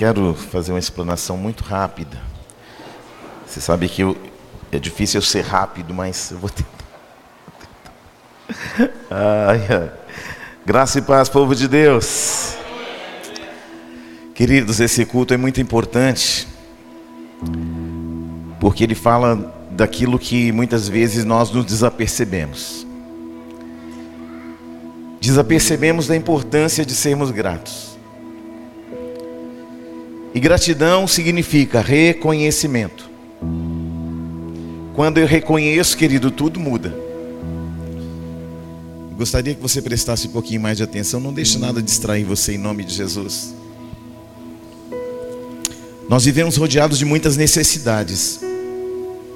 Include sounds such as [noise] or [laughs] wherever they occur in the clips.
quero fazer uma explanação muito rápida. Você sabe que eu, é difícil eu ser rápido, mas eu vou tentar. Ai, ai. Graça e paz, povo de Deus. Queridos, esse culto é muito importante, porque ele fala daquilo que muitas vezes nós nos desapercebemos. Desapercebemos da importância de sermos gratos. E gratidão significa reconhecimento. Quando eu reconheço, querido, tudo muda. Gostaria que você prestasse um pouquinho mais de atenção, não deixe nada distrair você em nome de Jesus. Nós vivemos rodeados de muitas necessidades.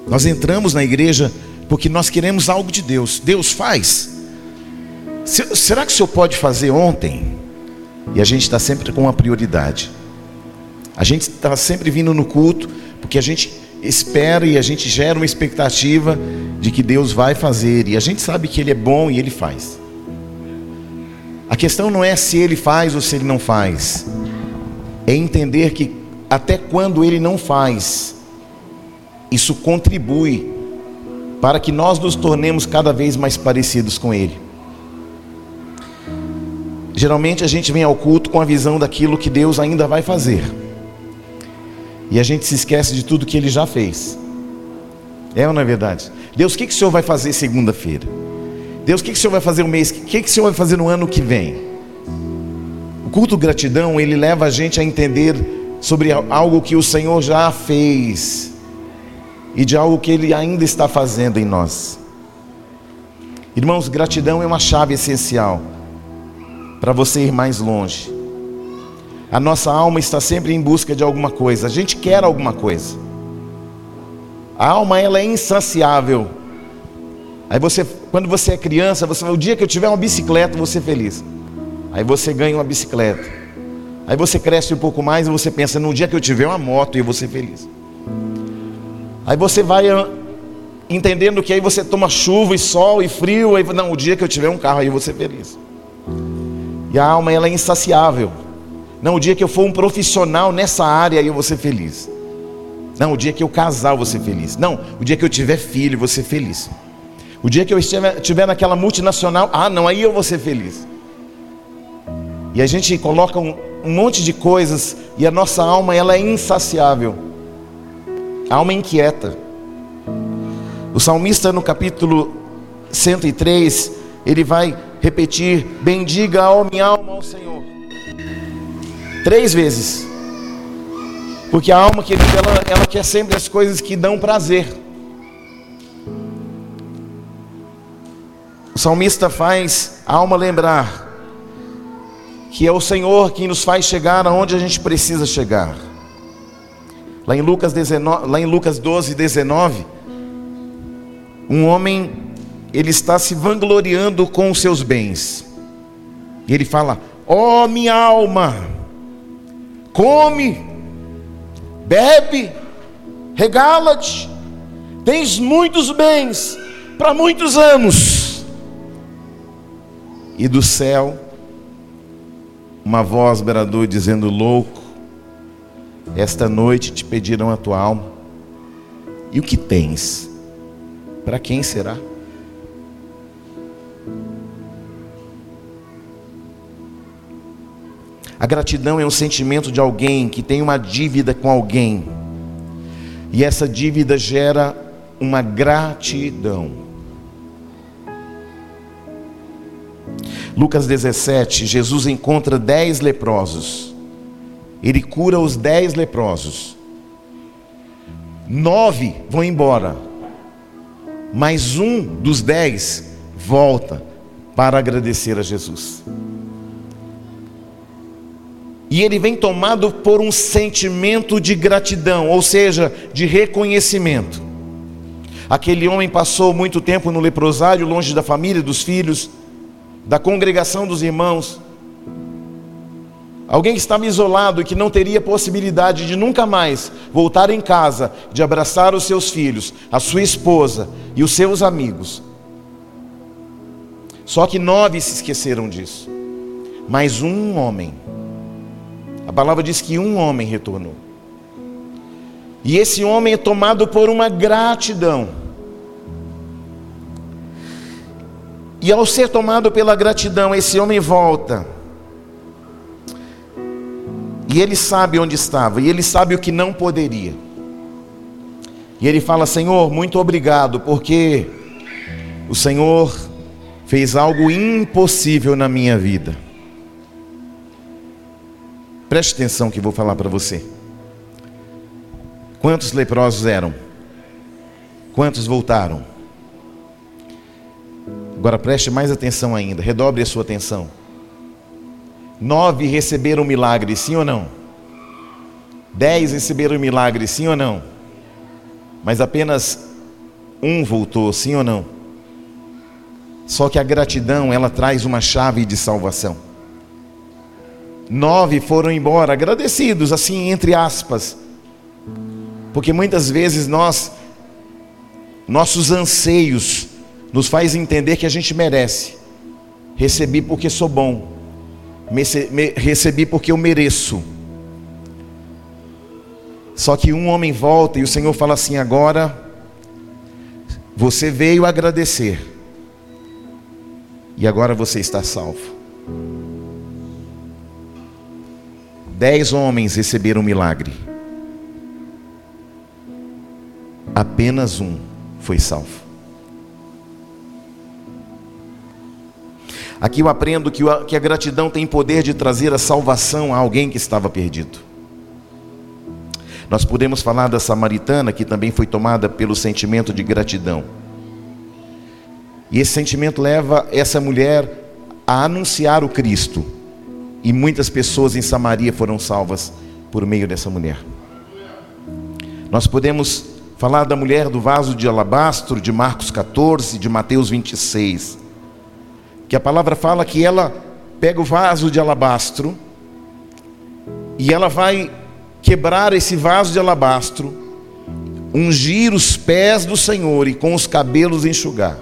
Nós entramos na igreja porque nós queremos algo de Deus. Deus faz. Será que o Senhor pode fazer ontem? E a gente está sempre com uma prioridade. A gente está sempre vindo no culto porque a gente espera e a gente gera uma expectativa de que Deus vai fazer. E a gente sabe que Ele é bom e Ele faz. A questão não é se Ele faz ou se Ele não faz. É entender que até quando Ele não faz, isso contribui para que nós nos tornemos cada vez mais parecidos com Ele. Geralmente a gente vem ao culto com a visão daquilo que Deus ainda vai fazer. E a gente se esquece de tudo que ele já fez. É ou não é verdade? Deus, o que, que o Senhor vai fazer segunda-feira? Deus, o que, que o Senhor vai fazer o mês? O que, que o Senhor vai fazer no ano que vem? O culto gratidão, ele leva a gente a entender sobre algo que o Senhor já fez e de algo que Ele ainda está fazendo em nós. Irmãos, gratidão é uma chave essencial para você ir mais longe. A nossa alma está sempre em busca de alguma coisa. A gente quer alguma coisa. A alma ela é insaciável. Aí você, quando você é criança, você o dia que eu tiver uma bicicleta, vou ser feliz. Aí você ganha uma bicicleta. Aí você cresce um pouco mais e você pensa, no dia que eu tiver uma moto, eu vou ser feliz. Aí você vai ah, entendendo que aí você toma chuva e sol e frio, aí não, o dia que eu tiver um carro, aí eu vou ser feliz. E a alma ela é insaciável. Não, o dia que eu for um profissional nessa área, eu vou ser feliz. Não, o dia que eu casar, eu vou ser feliz. Não, o dia que eu tiver filho, eu vou ser feliz. O dia que eu estiver, estiver naquela multinacional, ah, não, aí eu vou ser feliz. E a gente coloca um, um monte de coisas e a nossa alma ela é insaciável. A alma inquieta. O salmista no capítulo 103, ele vai repetir: Bendiga a minha alma ao Senhor. Três vezes. Porque a alma, querida, ela, ela quer sempre as coisas que dão prazer. O salmista faz a alma lembrar que é o Senhor quem nos faz chegar aonde a gente precisa chegar. Lá em Lucas, 19, lá em Lucas 12, 19, um homem, ele está se vangloriando com os seus bens. E ele fala: Ó oh, minha alma, come, bebe, regala-te, tens muitos bens para muitos anos. E do céu, uma voz bradou dizendo: Louco, esta noite te pedirão a tua alma, e o que tens? Para quem será? A gratidão é um sentimento de alguém que tem uma dívida com alguém. E essa dívida gera uma gratidão. Lucas 17, Jesus encontra dez leprosos. Ele cura os dez leprosos. Nove vão embora. Mas um dos dez volta para agradecer a Jesus. E ele vem tomado por um sentimento de gratidão, ou seja, de reconhecimento. Aquele homem passou muito tempo no leprosário, longe da família, dos filhos, da congregação dos irmãos. Alguém que estava isolado e que não teria possibilidade de nunca mais voltar em casa, de abraçar os seus filhos, a sua esposa e os seus amigos. Só que nove se esqueceram disso. Mas um homem A palavra diz que um homem retornou. E esse homem é tomado por uma gratidão. E ao ser tomado pela gratidão, esse homem volta. E ele sabe onde estava, e ele sabe o que não poderia. E ele fala: Senhor, muito obrigado, porque o Senhor fez algo impossível na minha vida. Preste atenção que vou falar para você. Quantos leprosos eram? Quantos voltaram? Agora preste mais atenção ainda, redobre a sua atenção. Nove receberam milagre, sim ou não? Dez receberam milagre, sim ou não? Mas apenas um voltou, sim ou não? Só que a gratidão, ela traz uma chave de salvação. Nove foram embora, agradecidos, assim, entre aspas. Porque muitas vezes nós, nossos anseios, nos faz entender que a gente merece. Recebi porque sou bom. Recebi porque eu mereço. Só que um homem volta e o Senhor fala assim: agora você veio agradecer e agora você está salvo. Dez homens receberam um milagre, apenas um foi salvo. Aqui eu aprendo que a gratidão tem poder de trazer a salvação a alguém que estava perdido. Nós podemos falar da samaritana que também foi tomada pelo sentimento de gratidão. E esse sentimento leva essa mulher a anunciar o Cristo. E muitas pessoas em Samaria foram salvas por meio dessa mulher. Nós podemos falar da mulher do vaso de alabastro, de Marcos 14, de Mateus 26. Que a palavra fala que ela pega o vaso de alabastro e ela vai quebrar esse vaso de alabastro, ungir os pés do Senhor e com os cabelos enxugar.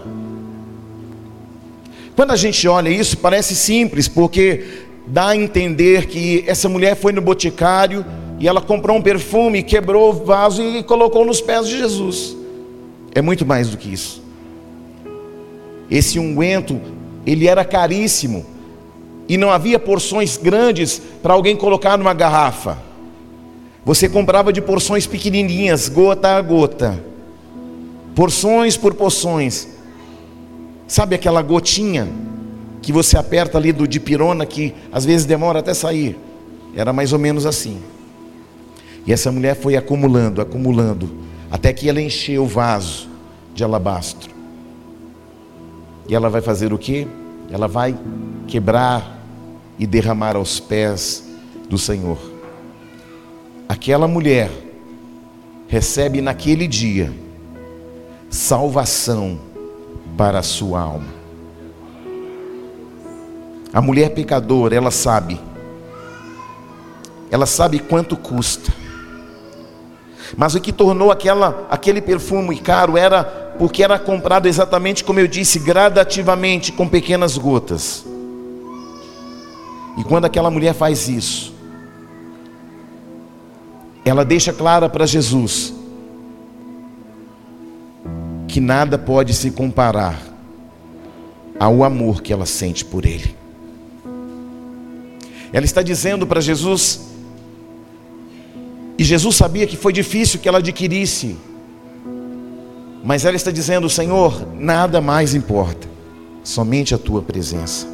Quando a gente olha isso, parece simples, porque dá a entender que essa mulher foi no boticário e ela comprou um perfume, quebrou o vaso e colocou nos pés de Jesus. É muito mais do que isso. Esse unguento, ele era caríssimo e não havia porções grandes para alguém colocar numa garrafa. Você comprava de porções pequenininhas, gota a gota, porções por porções. Sabe aquela gotinha que você aperta ali do dipirona que às vezes demora até sair? Era mais ou menos assim. E essa mulher foi acumulando, acumulando, até que ela encheu o vaso de alabastro. E ela vai fazer o que? Ela vai quebrar e derramar aos pés do Senhor. Aquela mulher recebe naquele dia salvação para a sua alma. A mulher pecadora, ela sabe, ela sabe quanto custa. Mas o que tornou aquela, aquele perfume caro era porque era comprado exatamente como eu disse, gradativamente, com pequenas gotas. E quando aquela mulher faz isso, ela deixa clara para Jesus que nada pode se comparar ao amor que ela sente por Ele. Ela está dizendo para Jesus, e Jesus sabia que foi difícil que ela adquirisse, mas ela está dizendo: Senhor, nada mais importa, somente a tua presença.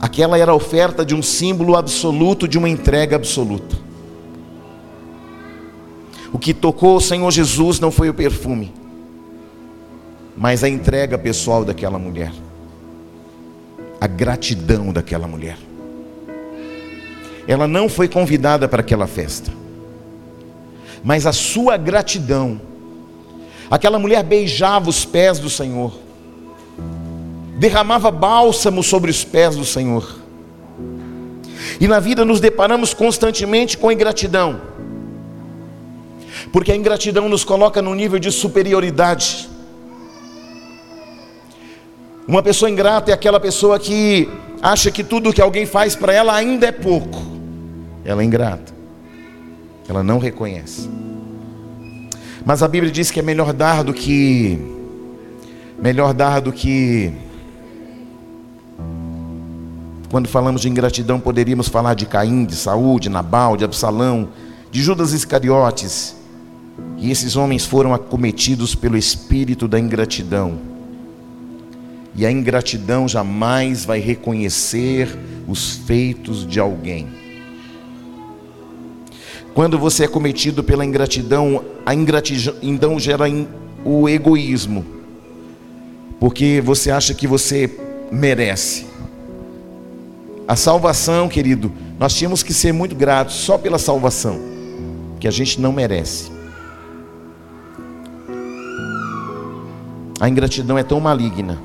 Aquela era a oferta de um símbolo absoluto, de uma entrega absoluta. O que tocou o Senhor Jesus não foi o perfume, mas a entrega pessoal daquela mulher, a gratidão daquela mulher. Ela não foi convidada para aquela festa, mas a sua gratidão. Aquela mulher beijava os pés do Senhor, derramava bálsamo sobre os pés do Senhor. E na vida nos deparamos constantemente com ingratidão, porque a ingratidão nos coloca num nível de superioridade. Uma pessoa ingrata é aquela pessoa que acha que tudo que alguém faz para ela ainda é pouco. Ela é ingrata. Ela não reconhece. Mas a Bíblia diz que é melhor dar do que melhor dar do que quando falamos de ingratidão, poderíamos falar de Caim, de Saúl, de Nabal, de Absalão, de Judas Iscariotes. E esses homens foram acometidos pelo espírito da ingratidão. E a ingratidão jamais vai reconhecer os feitos de alguém. Quando você é cometido pela ingratidão, a ingratidão gera o egoísmo, porque você acha que você merece. A salvação, querido, nós tínhamos que ser muito gratos só pela salvação, que a gente não merece. A ingratidão é tão maligna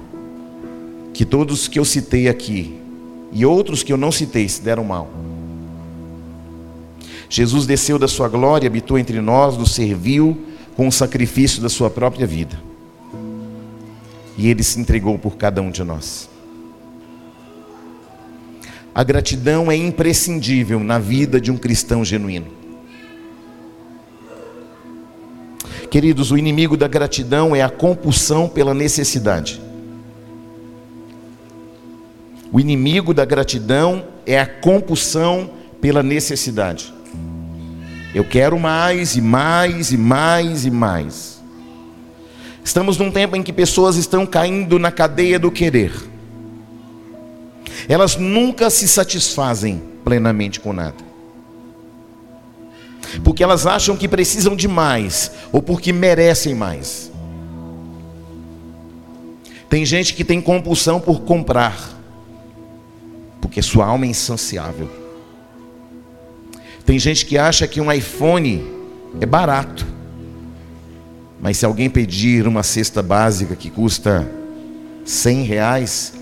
que todos que eu citei aqui e outros que eu não citei se deram mal. Jesus desceu da sua glória, habitou entre nós, nos serviu com o sacrifício da sua própria vida. E ele se entregou por cada um de nós. A gratidão é imprescindível na vida de um cristão genuíno. Queridos, o inimigo da gratidão é a compulsão pela necessidade. O inimigo da gratidão é a compulsão pela necessidade. Eu quero mais e mais e mais e mais. Estamos num tempo em que pessoas estão caindo na cadeia do querer elas nunca se satisfazem plenamente com nada. Porque elas acham que precisam de mais, ou porque merecem mais. Tem gente que tem compulsão por comprar, porque sua alma é insaciável. Tem gente que acha que um iPhone é barato, mas se alguém pedir uma cesta básica que custa 100 reais,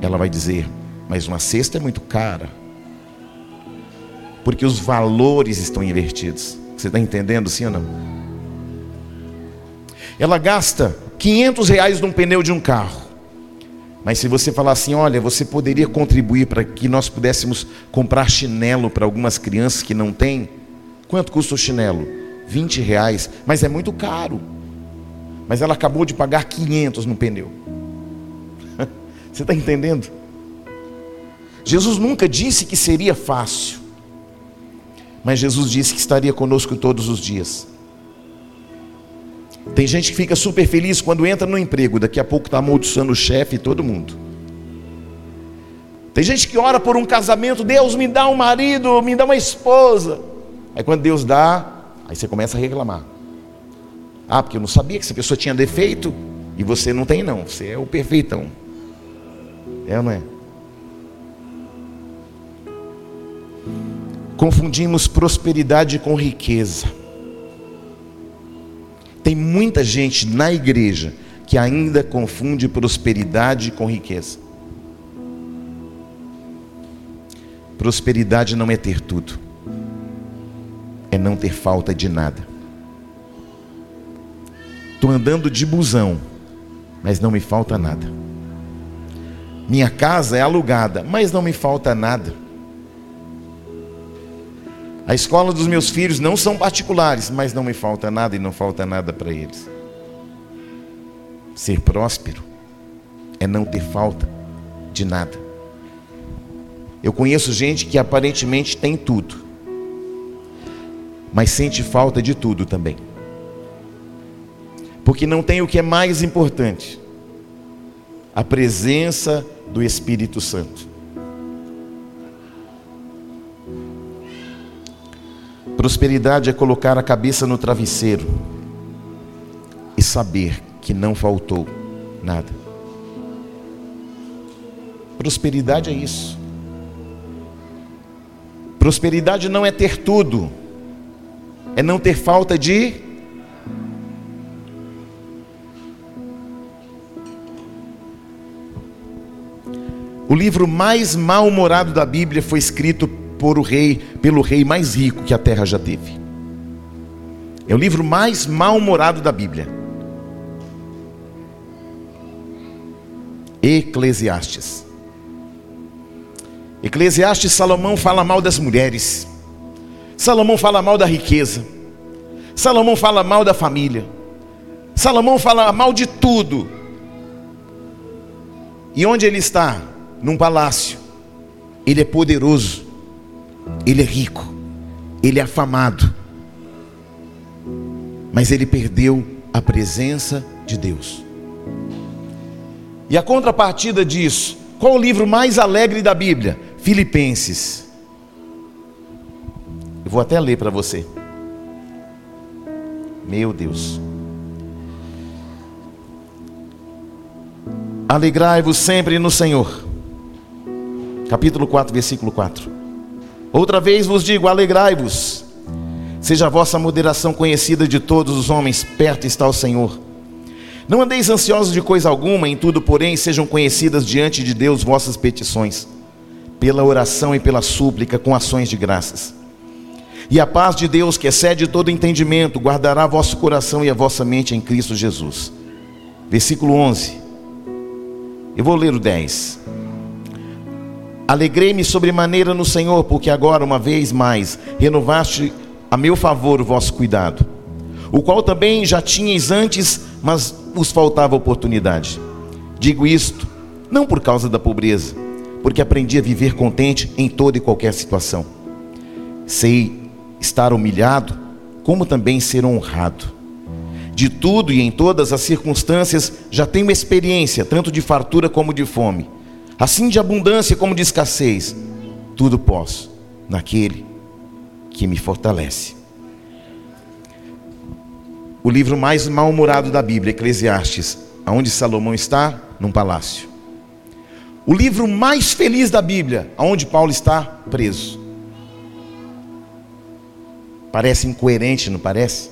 ela vai dizer: Mas uma cesta é muito cara. Porque os valores estão invertidos. Você está entendendo, sim ou não? Ela gasta 500 reais num pneu de um carro. Mas se você falar assim, olha, você poderia contribuir para que nós pudéssemos comprar chinelo para algumas crianças que não têm? Quanto custa o chinelo? 20 reais, mas é muito caro. Mas ela acabou de pagar 500 no pneu. [laughs] Você está entendendo? Jesus nunca disse que seria fácil, mas Jesus disse que estaria conosco todos os dias. Tem gente que fica super feliz quando entra no emprego, daqui a pouco está amaldiçoando o chefe e todo mundo. Tem gente que ora por um casamento, Deus me dá um marido, me dá uma esposa. Aí quando Deus dá, aí você começa a reclamar. Ah, porque eu não sabia que essa pessoa tinha defeito e você não tem não, você é o perfeitão. É ou não é? Confundimos prosperidade com riqueza. Tem muita gente na igreja que ainda confunde prosperidade com riqueza. Prosperidade não é ter tudo, é não ter falta de nada. Estou andando de busão, mas não me falta nada. Minha casa é alugada, mas não me falta nada. A escola dos meus filhos não são particulares, mas não me falta nada e não falta nada para eles. Ser próspero é não ter falta de nada. Eu conheço gente que aparentemente tem tudo, mas sente falta de tudo também. Porque não tem o que é mais importante: a presença do Espírito Santo. Prosperidade é colocar a cabeça no travesseiro e saber que não faltou nada. Prosperidade é isso. Prosperidade não é ter tudo, é não ter falta de O livro mais mal-humorado da Bíblia foi escrito por o rei, pelo rei mais rico que a terra já teve. É o livro mais mal-humorado da Bíblia. Eclesiastes. Eclesiastes Salomão fala mal das mulheres. Salomão fala mal da riqueza. Salomão fala mal da família. Salomão fala mal de tudo. E onde ele está? Num palácio. Ele é poderoso. Ele é rico. Ele é afamado. Mas ele perdeu a presença de Deus. E a contrapartida disso, qual o livro mais alegre da Bíblia? Filipenses. Eu vou até ler para você. Meu Deus. Alegrai-vos sempre no Senhor. Capítulo 4, versículo 4. Outra vez vos digo: alegrai-vos. Seja a vossa moderação conhecida de todos os homens, perto está o Senhor. Não andeis ansiosos de coisa alguma, em tudo, porém, sejam conhecidas diante de Deus vossas petições, pela oração e pela súplica, com ações de graças. E a paz de Deus, que excede todo entendimento, guardará vosso coração e a vossa mente em Cristo Jesus. Versículo 11. Eu vou ler o 10. Alegrei-me sobremaneira no Senhor, porque agora, uma vez mais, renovaste a meu favor o vosso cuidado, o qual também já tinhais antes, mas vos faltava oportunidade. Digo isto, não por causa da pobreza, porque aprendi a viver contente em toda e qualquer situação. Sei estar humilhado, como também ser honrado. De tudo e em todas as circunstâncias já tenho experiência, tanto de fartura como de fome, assim de abundância como de escassez. Tudo posso naquele que me fortalece. O livro mais mal-humorado da Bíblia, Eclesiastes, aonde Salomão está? Num palácio. O livro mais feliz da Bíblia, aonde Paulo está? Preso. Parece incoerente, não parece?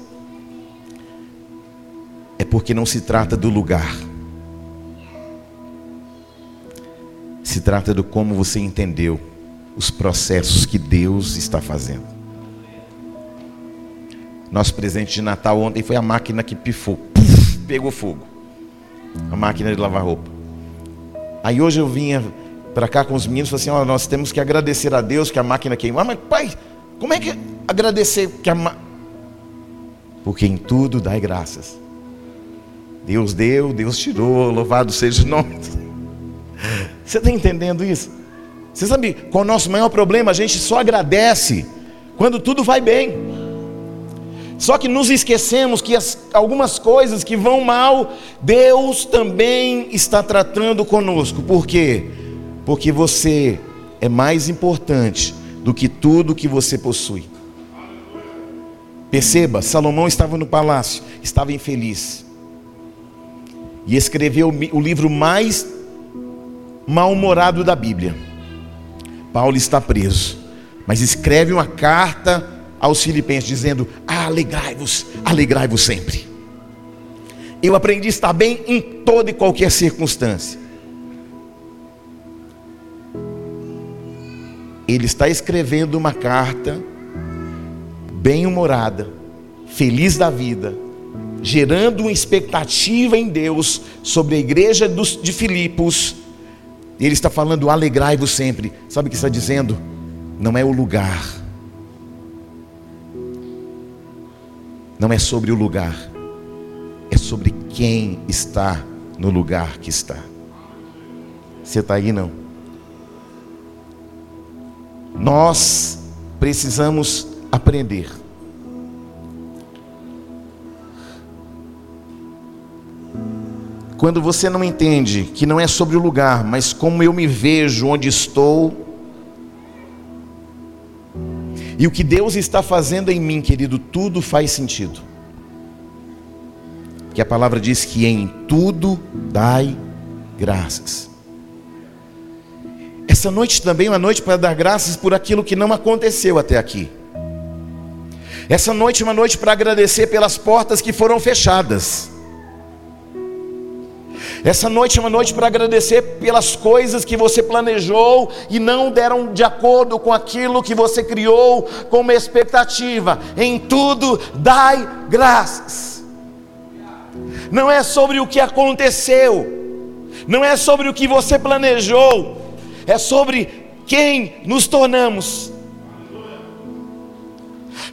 É porque não se trata do lugar. Se trata do como você entendeu os processos que Deus está fazendo. Nosso presente de Natal ontem foi a máquina que pifou, puff, pegou fogo. A máquina de lavar roupa. Aí hoje eu vinha para cá com os meninos e falei assim: ó, nós temos que agradecer a Deus que a máquina queimou. Ah, mas pai, como é que agradecer que a. Porque em tudo dai graças. Deus deu, Deus tirou, louvado seja o nome. Você está entendendo isso? Você sabe qual é o nosso maior problema? A gente só agradece quando tudo vai bem. Só que nos esquecemos que as, algumas coisas que vão mal, Deus também está tratando conosco. Por quê? Porque você é mais importante do que tudo que você possui. Perceba, Salomão estava no palácio, estava infeliz. E escreveu o livro mais mal-humorado da Bíblia. Paulo está preso, mas escreve uma carta aos filipenses dizendo: "Alegrai-vos, alegrai-vos sempre". Eu aprendi a estar bem em toda e qualquer circunstância. Ele está escrevendo uma carta bem-humorada, feliz da vida, gerando uma expectativa em Deus sobre a igreja de Filipos. Ele está falando: alegrai-vos sempre. Sabe o que está dizendo? Não é o lugar não é sobre o lugar, é sobre quem está no lugar que está. Você está aí não? Nós precisamos aprender. Quando você não entende que não é sobre o lugar, mas como eu me vejo, onde estou, e o que Deus está fazendo em mim, querido, tudo faz sentido. Que a palavra diz que em tudo dai graças. Essa noite também é uma noite para dar graças por aquilo que não aconteceu até aqui. Essa noite é uma noite para agradecer pelas portas que foram fechadas. Essa noite é uma noite para agradecer pelas coisas que você planejou e não deram de acordo com aquilo que você criou como expectativa. Em tudo, dai graças. Não é sobre o que aconteceu, não é sobre o que você planejou, é sobre quem nos tornamos.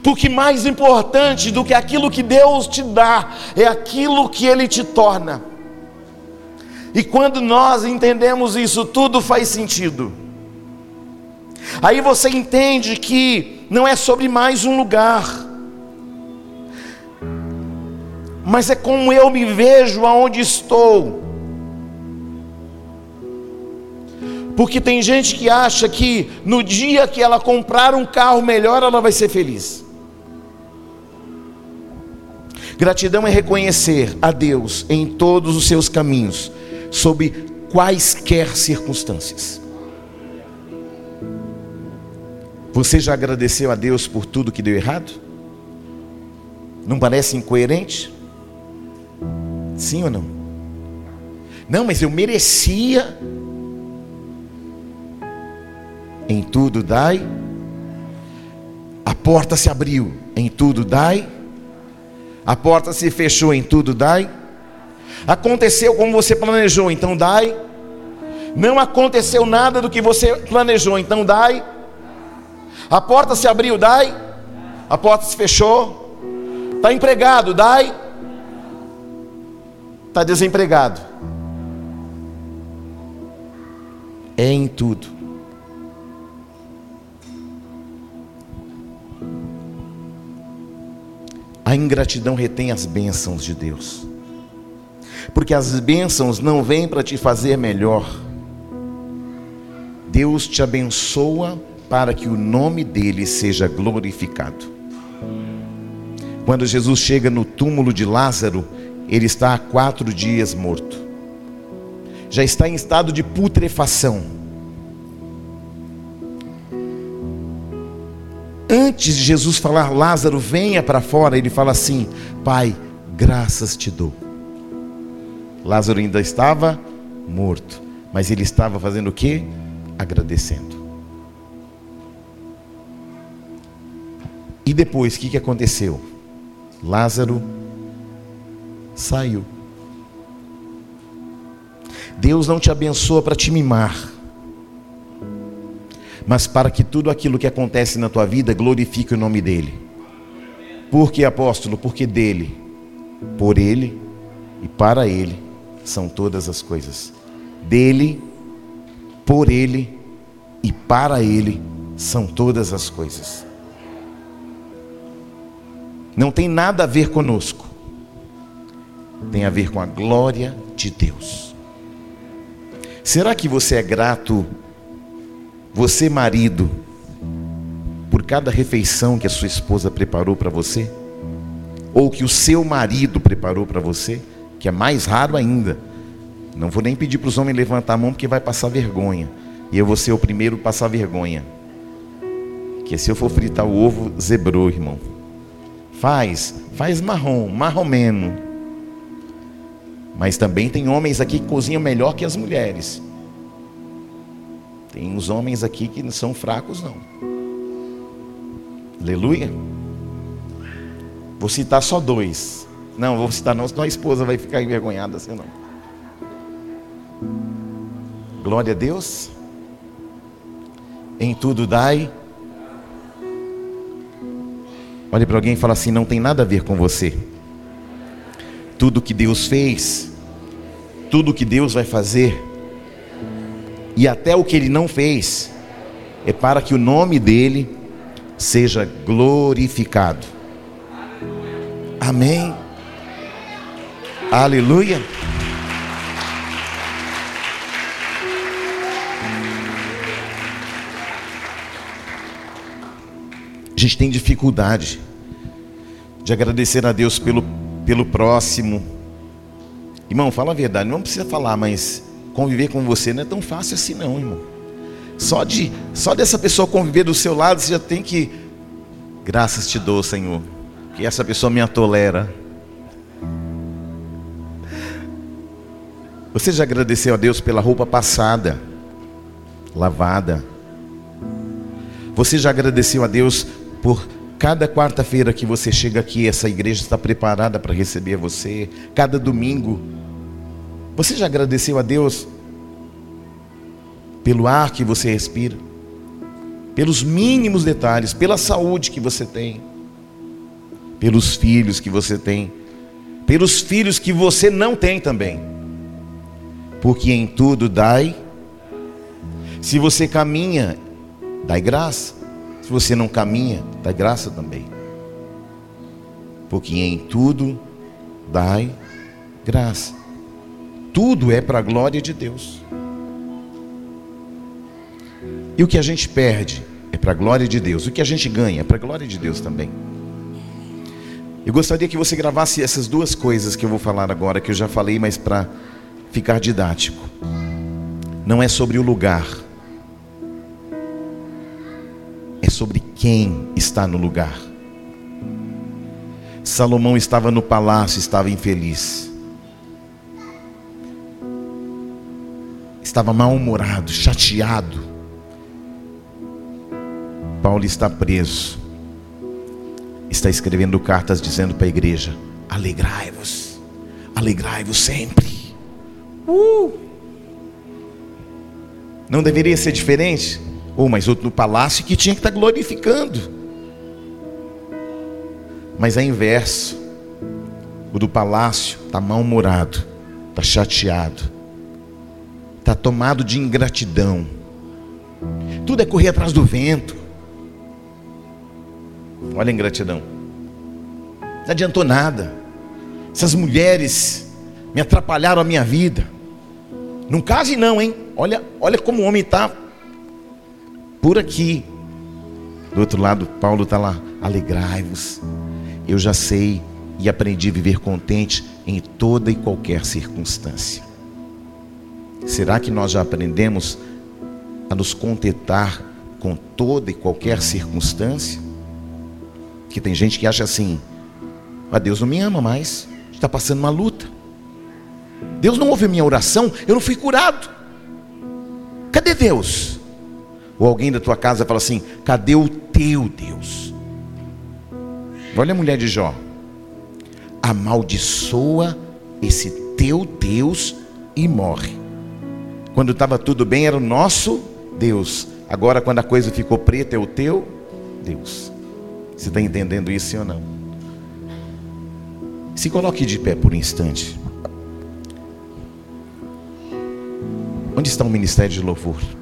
Porque mais importante do que aquilo que Deus te dá, é aquilo que Ele te torna. E quando nós entendemos isso, tudo faz sentido. Aí você entende que não é sobre mais um lugar, mas é como eu me vejo aonde estou. Porque tem gente que acha que no dia que ela comprar um carro melhor, ela vai ser feliz. Gratidão é reconhecer a Deus em todos os seus caminhos, sob quaisquer circunstâncias. Você já agradeceu a Deus por tudo que deu errado? Não parece incoerente? Sim ou não? Não, mas eu merecia. Em tudo dai. A porta se abriu, em tudo dai. A porta se fechou, em tudo dai. Aconteceu como você planejou, então dai. Não aconteceu nada do que você planejou, então dai. A porta se abriu, dai. A porta se fechou. Está empregado, dai. Está desempregado. É em tudo. A ingratidão retém as bênçãos de Deus. Porque as bênçãos não vêm para te fazer melhor. Deus te abençoa para que o nome dele seja glorificado. Quando Jesus chega no túmulo de Lázaro, ele está há quatro dias morto, já está em estado de putrefação. Antes de Jesus falar, Lázaro, venha para fora, ele fala assim: Pai, graças te dou. Lázaro ainda estava morto, mas ele estava fazendo o que? Agradecendo. E depois, o que, que aconteceu? Lázaro saiu. Deus não te abençoa para te mimar, mas para que tudo aquilo que acontece na tua vida glorifique o nome dEle. Por que, apóstolo? Porque dele, por Ele e para Ele são todas as coisas. Dele, por Ele e para Ele são todas as coisas não tem nada a ver conosco, tem a ver com a glória de Deus. Será que você é grato, você marido, por cada refeição que a sua esposa preparou para você? Ou que o seu marido preparou para você? Que é mais raro ainda. Não vou nem pedir para os homens levantar a mão porque vai passar vergonha. E eu vou ser o primeiro a passar vergonha. Que se eu for fritar o ovo, zebrou, irmão. Faz, faz marrom, marromeno. Mas também tem homens aqui que cozinham melhor que as mulheres. Tem uns homens aqui que não são fracos, não. Aleluia. Vou citar só dois. Não, vou citar não, senão a esposa vai ficar envergonhada assim não. Glória a Deus. Em tudo dai Olhe para alguém e fala assim: não tem nada a ver com você. Tudo que Deus fez, tudo que Deus vai fazer, e até o que Ele não fez, é para que o nome dEle seja glorificado. Amém. Aleluia. A gente tem dificuldade de agradecer a Deus pelo, pelo próximo. Irmão, fala a verdade, não precisa falar, mas conviver com você não é tão fácil assim não, irmão. Só de só dessa pessoa conviver do seu lado, você já tem que graças te dou, Senhor, que essa pessoa me atolera. Você já agradeceu a Deus pela roupa passada, lavada? Você já agradeceu a Deus por cada quarta-feira que você chega aqui, essa igreja está preparada para receber você. Cada domingo. Você já agradeceu a Deus pelo ar que você respira? pelos mínimos detalhes, pela saúde que você tem, pelos filhos que você tem, pelos filhos que você não tem também. Porque em tudo dai. Se você caminha, dai graça. Se você não caminha, dai graça também. Porque em tudo dai graça. Tudo é para a glória de Deus. E o que a gente perde é para a glória de Deus. O que a gente ganha é para a glória de Deus também. Eu gostaria que você gravasse essas duas coisas que eu vou falar agora, que eu já falei, mas para ficar didático. Não é sobre o lugar, é sobre quem está no lugar. Salomão estava no palácio, estava infeliz. Estava mal-humorado, chateado. Paulo está preso. Está escrevendo cartas dizendo para a igreja: alegrai-vos, alegrai-vos sempre. Uh! Não deveria ser diferente? Ou oh, mas outro no palácio que tinha que estar glorificando. Mas é inverso. O do palácio está mal-humorado, está chateado, está tomado de ingratidão. Tudo é correr atrás do vento. Olha a ingratidão. Não adiantou nada. Essas mulheres me atrapalharam a minha vida. Não case não, hein? Olha, olha como o homem está por aqui. Do outro lado, Paulo está lá. Alegrai-vos. Eu já sei e aprendi a viver contente em toda e qualquer circunstância. Será que nós já aprendemos a nos contentar com toda e qualquer circunstância? Que tem gente que acha assim: ah, Deus não me ama mais, está passando uma luta. Deus não ouve a minha oração, eu não fui curado. Cadê Deus? Ou alguém da tua casa fala assim: cadê o teu Deus? Olha a mulher de Jó. Amaldiçoa esse teu Deus e morre. Quando estava tudo bem, era o nosso Deus. Agora, quando a coisa ficou preta, é o teu Deus. Você está entendendo isso ou não? Se coloque de pé por um instante. Onde está o ministério de louvor?